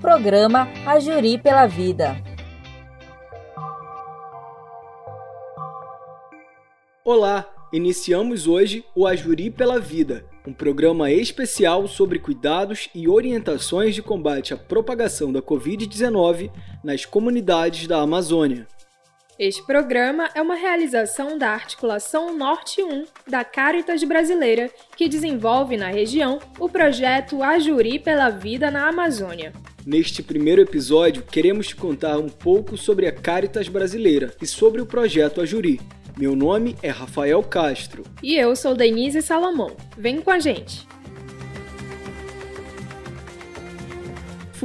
Programa A Juri pela Vida. Olá, iniciamos hoje o Ajuri pela Vida, um programa especial sobre cuidados e orientações de combate à propagação da Covid-19 nas comunidades da Amazônia. Este programa é uma realização da Articulação Norte 1 da Caritas Brasileira, que desenvolve na região o projeto Ajuri pela Vida na Amazônia. Neste primeiro episódio, queremos te contar um pouco sobre a Caritas Brasileira e sobre o projeto Ajuri. Meu nome é Rafael Castro. E eu sou Denise Salomão. Vem com a gente!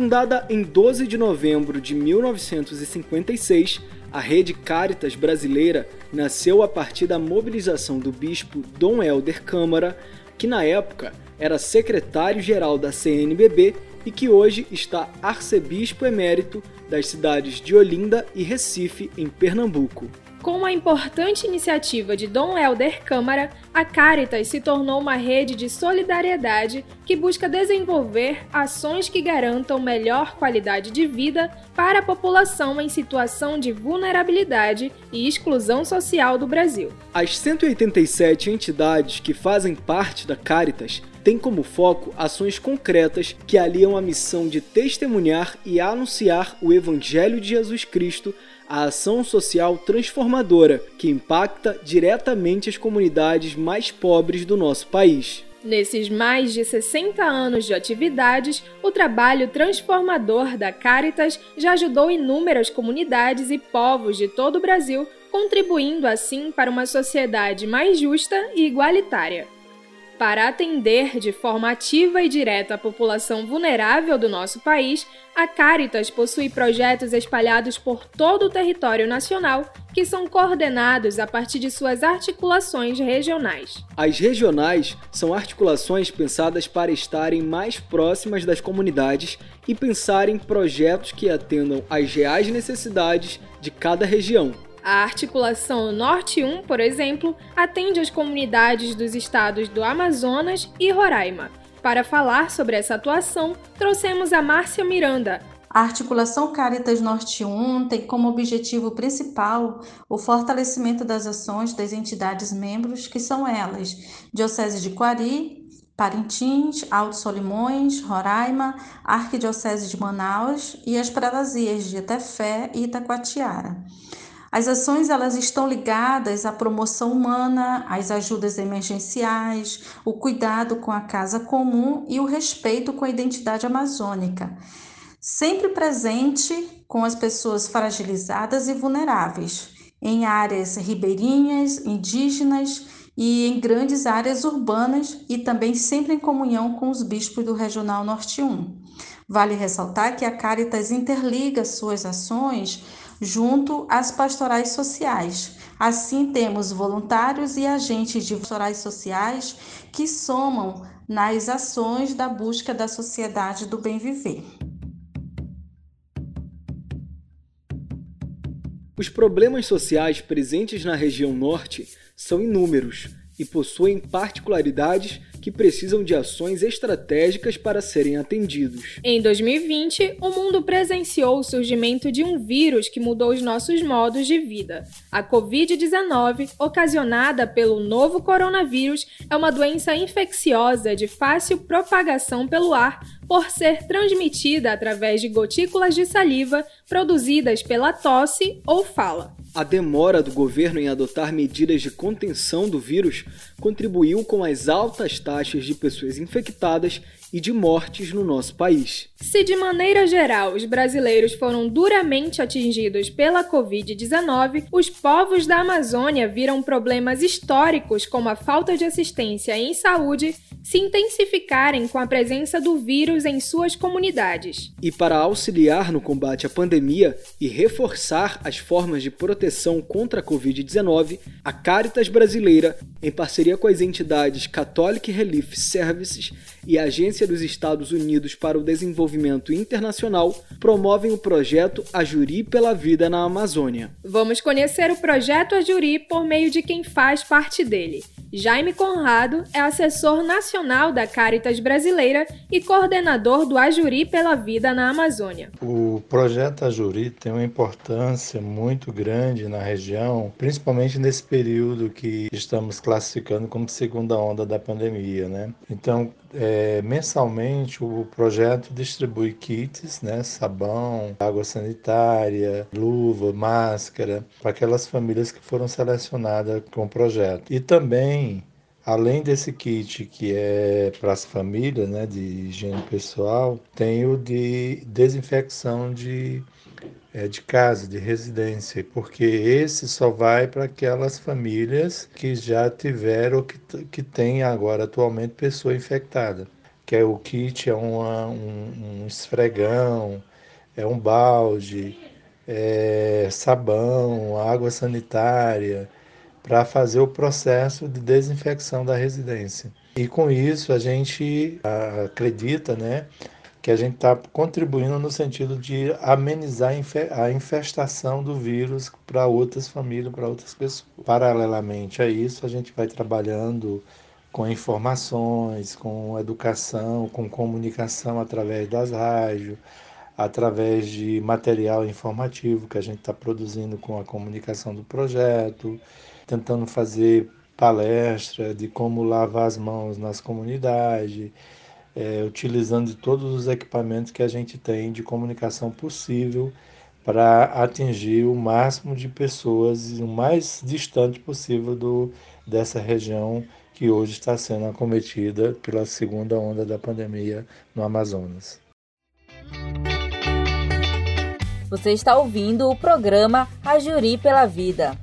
Fundada em 12 de novembro de 1956, a Rede Caritas Brasileira nasceu a partir da mobilização do bispo Dom Helder Câmara, que na época era secretário-geral da CNBB e que hoje está arcebispo emérito das cidades de Olinda e Recife, em Pernambuco. Com a importante iniciativa de Dom Helder Câmara, a Caritas se tornou uma rede de solidariedade que busca desenvolver ações que garantam melhor qualidade de vida para a população em situação de vulnerabilidade e exclusão social do Brasil. As 187 entidades que fazem parte da Caritas têm como foco ações concretas que aliam a missão de testemunhar e anunciar o Evangelho de Jesus Cristo a ação social transformadora que impacta diretamente as comunidades mais pobres do nosso país. Nesses mais de 60 anos de atividades, o trabalho transformador da Caritas já ajudou inúmeras comunidades e povos de todo o Brasil, contribuindo assim para uma sociedade mais justa e igualitária. Para atender de forma ativa e direta a população vulnerável do nosso país, a Caritas possui projetos espalhados por todo o território nacional que são coordenados a partir de suas articulações regionais. As regionais são articulações pensadas para estarem mais próximas das comunidades e pensar em projetos que atendam às reais necessidades de cada região. A articulação Norte 1, por exemplo, atende as comunidades dos estados do Amazonas e Roraima. Para falar sobre essa atuação, trouxemos a Márcia Miranda. A articulação Caritas Norte 1 tem como objetivo principal o fortalecimento das ações das entidades membros, que são elas: Diocese de Quari, Parintins, Alto Solimões, Roraima, Arquidiocese de Manaus e as prelazias de Etefé e Itacoatiara. As ações elas estão ligadas à promoção humana, às ajudas emergenciais, o cuidado com a casa comum e o respeito com a identidade amazônica, sempre presente com as pessoas fragilizadas e vulneráveis, em áreas ribeirinhas, indígenas e em grandes áreas urbanas e também sempre em comunhão com os bispos do Regional Norte 1. Vale ressaltar que a Caritas interliga suas ações junto às pastorais sociais. Assim, temos voluntários e agentes de pastorais sociais que somam nas ações da busca da sociedade do bem viver. Os problemas sociais presentes na região norte são inúmeros e possuem particularidades que precisam de ações estratégicas para serem atendidos. Em 2020, o mundo presenciou o surgimento de um vírus que mudou os nossos modos de vida. A Covid-19, ocasionada pelo novo coronavírus, é uma doença infecciosa de fácil propagação pelo ar por ser transmitida através de gotículas de saliva produzidas pela tosse ou fala. A demora do governo em adotar medidas de contenção do vírus contribuiu com as altas taxas de pessoas infectadas e de mortes no nosso país. Se de maneira geral os brasileiros foram duramente atingidos pela Covid-19, os povos da Amazônia viram problemas históricos como a falta de assistência em saúde se intensificarem com a presença do vírus em suas comunidades. E para auxiliar no combate à pandemia e reforçar as formas de proteção contra a Covid-19, a Caritas Brasileira, em parceria com as entidades Catholic Relief Services e a Agência dos Estados Unidos para o Desenvolvimento Internacional promovem o projeto Ajuri pela Vida na Amazônia. Vamos conhecer o projeto Ajuri por meio de quem faz parte dele. Jaime Conrado é assessor nacional da Caritas Brasileira e coordenador do Ajuri pela Vida na Amazônia. O projeto Ajuri tem uma importância muito grande na região, principalmente nesse período que estamos classificando como segunda onda da pandemia, né? Então, é, mensalmente o projeto distribui kits, né, sabão, água sanitária, luva, máscara, para aquelas famílias que foram selecionadas com o projeto. E também Além desse kit que é para as famílias, né, de higiene pessoal, tem o de desinfecção de é, de casa, de residência, porque esse só vai para aquelas famílias que já tiveram, que, que tem agora atualmente pessoa infectada. Que é o kit, é uma, um, um esfregão, é um balde, é sabão, água sanitária, para fazer o processo de desinfecção da residência. E com isso a gente acredita, né, que a gente está contribuindo no sentido de amenizar a infestação do vírus para outras famílias, para outras pessoas. Paralelamente a isso, a gente vai trabalhando com informações, com educação, com comunicação através das rádios, através de material informativo que a gente está produzindo com a comunicação do projeto, tentando fazer palestra de como lavar as mãos nas comunidades, é, utilizando todos os equipamentos que a gente tem de comunicação possível para atingir o máximo de pessoas o mais distante possível do, dessa região que hoje está sendo acometida pela segunda onda da pandemia no Amazonas. Você está ouvindo o programa A Juri pela Vida.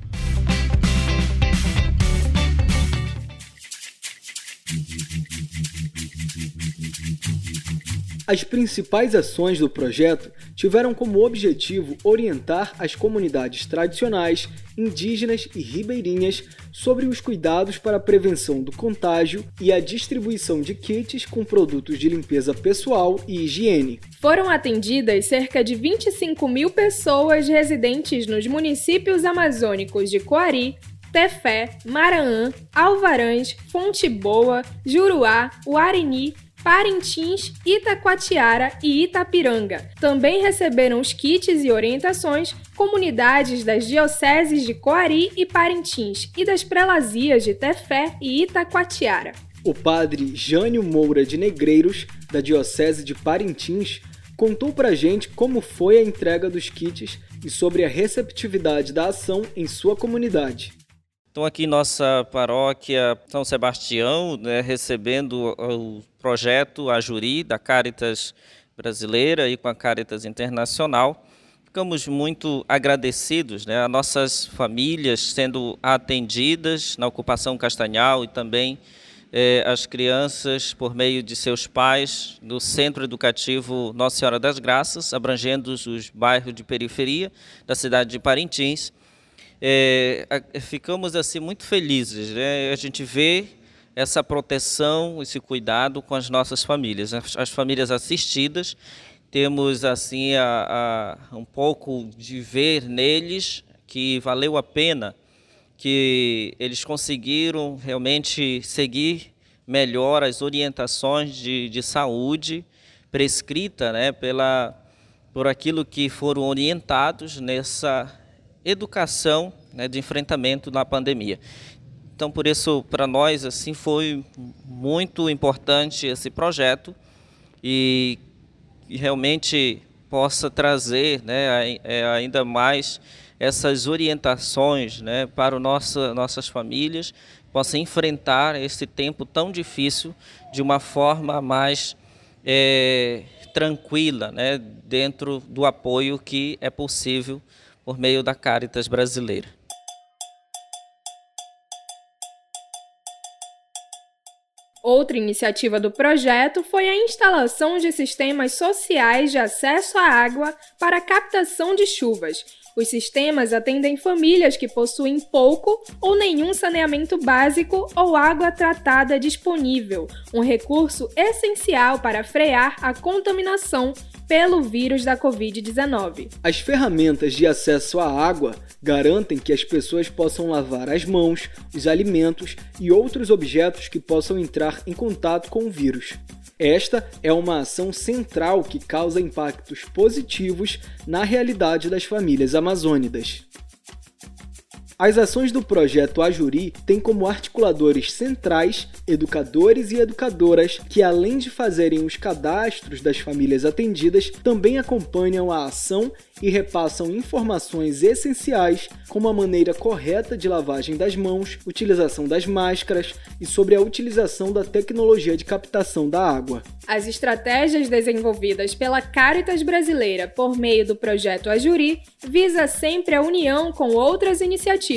As principais ações do projeto tiveram como objetivo orientar as comunidades tradicionais, indígenas e ribeirinhas sobre os cuidados para a prevenção do contágio e a distribuição de kits com produtos de limpeza pessoal e higiene. Foram atendidas cerca de 25 mil pessoas residentes nos municípios amazônicos de Coari, Tefé, Maranhã, Alvarães, Fonte Boa, Juruá, Uarini, Parintins, Itacoatiara e Itapiranga. Também receberam os kits e orientações comunidades das dioceses de Coari e Parintins e das prelazias de Tefé e Itacoatiara. O padre Jânio Moura de Negreiros, da diocese de Parintins, contou pra gente como foi a entrega dos kits e sobre a receptividade da ação em sua comunidade. Então aqui nossa paróquia São Sebastião, né, recebendo o projeto Ajuri da Caritas brasileira e com a Caritas Internacional. Ficamos muito agradecidos, né, a nossas famílias sendo atendidas na ocupação Castanhal e também eh, as crianças por meio de seus pais no Centro Educativo Nossa Senhora das Graças, abrangendo os bairros de periferia da cidade de Parintins é, ficamos assim muito felizes. Né? A gente vê essa proteção, esse cuidado com as nossas famílias, as, as famílias assistidas. Temos assim a, a, um pouco de ver neles que valeu a pena, que eles conseguiram realmente seguir melhor as orientações de, de saúde prescrita, né, pela por aquilo que foram orientados nessa educação né, de enfrentamento na pandemia. Então, por isso, para nós, assim, foi muito importante esse projeto e, e realmente possa trazer né, é, ainda mais essas orientações né, para o nosso, nossas famílias, possa enfrentar esse tempo tão difícil de uma forma mais é, tranquila, né, dentro do apoio que é possível por meio da Caritas brasileira. Outra iniciativa do projeto foi a instalação de sistemas sociais de acesso à água para captação de chuvas. Os sistemas atendem famílias que possuem pouco ou nenhum saneamento básico ou água tratada disponível, um recurso essencial para frear a contaminação pelo vírus da Covid-19. As ferramentas de acesso à água garantem que as pessoas possam lavar as mãos, os alimentos e outros objetos que possam entrar em contato com o vírus. Esta é uma ação central que causa impactos positivos na realidade das famílias amazônidas. As ações do projeto Ajuri têm como articuladores centrais educadores e educadoras que, além de fazerem os cadastros das famílias atendidas, também acompanham a ação e repassam informações essenciais como a maneira correta de lavagem das mãos, utilização das máscaras e sobre a utilização da tecnologia de captação da água. As estratégias desenvolvidas pela Caritas Brasileira por meio do projeto Ajuri visa sempre a união com outras iniciativas,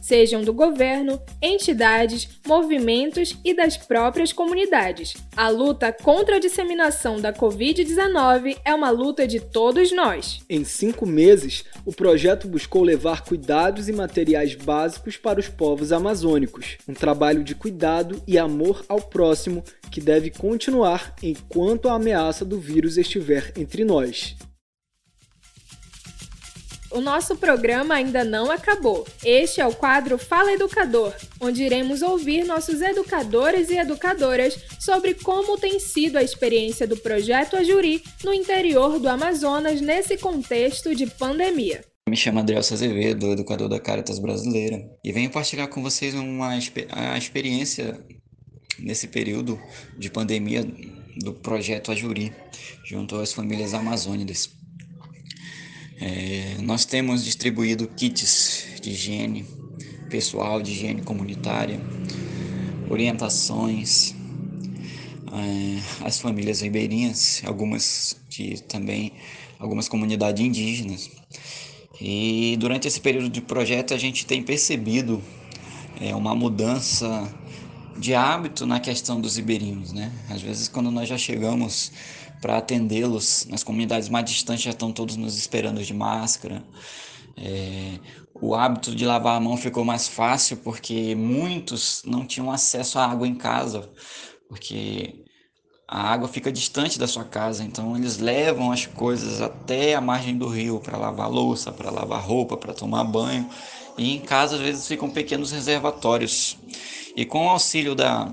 sejam do governo, entidades, movimentos e das próprias comunidades. A luta contra a disseminação da Covid-19 é uma luta de todos nós. Em cinco meses, o projeto buscou levar cuidados e materiais básicos para os povos amazônicos. Um trabalho de cuidado e amor ao próximo que deve continuar enquanto a ameaça do vírus estiver entre nós. O nosso programa ainda não acabou. Este é o quadro Fala Educador, onde iremos ouvir nossos educadores e educadoras sobre como tem sido a experiência do projeto Ajuri no interior do Amazonas nesse contexto de pandemia. Me chamo Adriel Azevedo, educador da Caritas Brasileira, e venho partilhar com vocês uma a experiência nesse período de pandemia do projeto Ajuri, junto às famílias amazônicas. É, nós temos distribuído kits de higiene pessoal, de higiene comunitária, orientações é, às famílias ribeirinhas, algumas de também algumas comunidades indígenas. E durante esse período de projeto a gente tem percebido é, uma mudança de hábito na questão dos ribeirinhos, né? Às vezes quando nós já chegamos para atendê-los. Nas comunidades mais distantes já estão todos nos esperando de máscara. É, o hábito de lavar a mão ficou mais fácil porque muitos não tinham acesso à água em casa, porque a água fica distante da sua casa, então eles levam as coisas até a margem do rio para lavar louça, para lavar roupa, para tomar banho. E em casa às vezes ficam pequenos reservatórios. E com o auxílio da,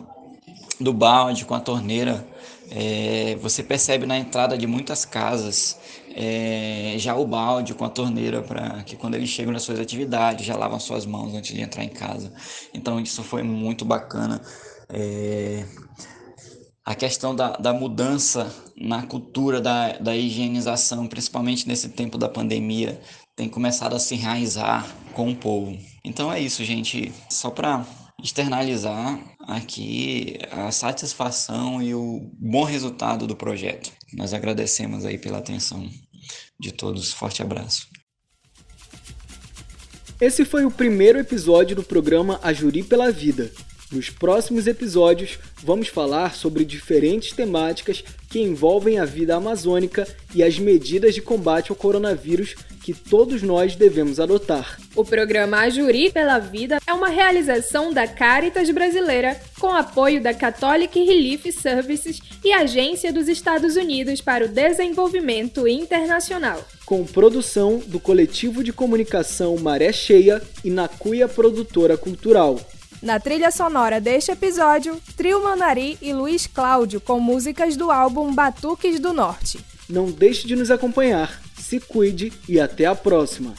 do balde, com a torneira, é, você percebe na entrada de muitas casas é, já o balde com a torneira para que quando eles chegam nas suas atividades já lavam suas mãos antes de entrar em casa. Então isso foi muito bacana. É, a questão da, da mudança na cultura da, da higienização, principalmente nesse tempo da pandemia, tem começado a se enraizar com o povo. Então é isso, gente. Só para externalizar aqui a satisfação e o bom resultado do projeto. Nós agradecemos aí pela atenção de todos. Forte abraço. Esse foi o primeiro episódio do programa A Juri pela Vida. Nos próximos episódios, vamos falar sobre diferentes temáticas que envolvem a vida amazônica e as medidas de combate ao coronavírus que todos nós devemos adotar. O programa Ajuri pela Vida é uma realização da Caritas Brasileira com apoio da Catholic Relief Services e Agência dos Estados Unidos para o Desenvolvimento Internacional. Com produção do coletivo de comunicação Maré Cheia e Nacuia Produtora Cultural. Na trilha sonora deste episódio, Trio Manari e Luiz Cláudio com músicas do álbum Batuques do Norte. Não deixe de nos acompanhar se cuide e até a próxima!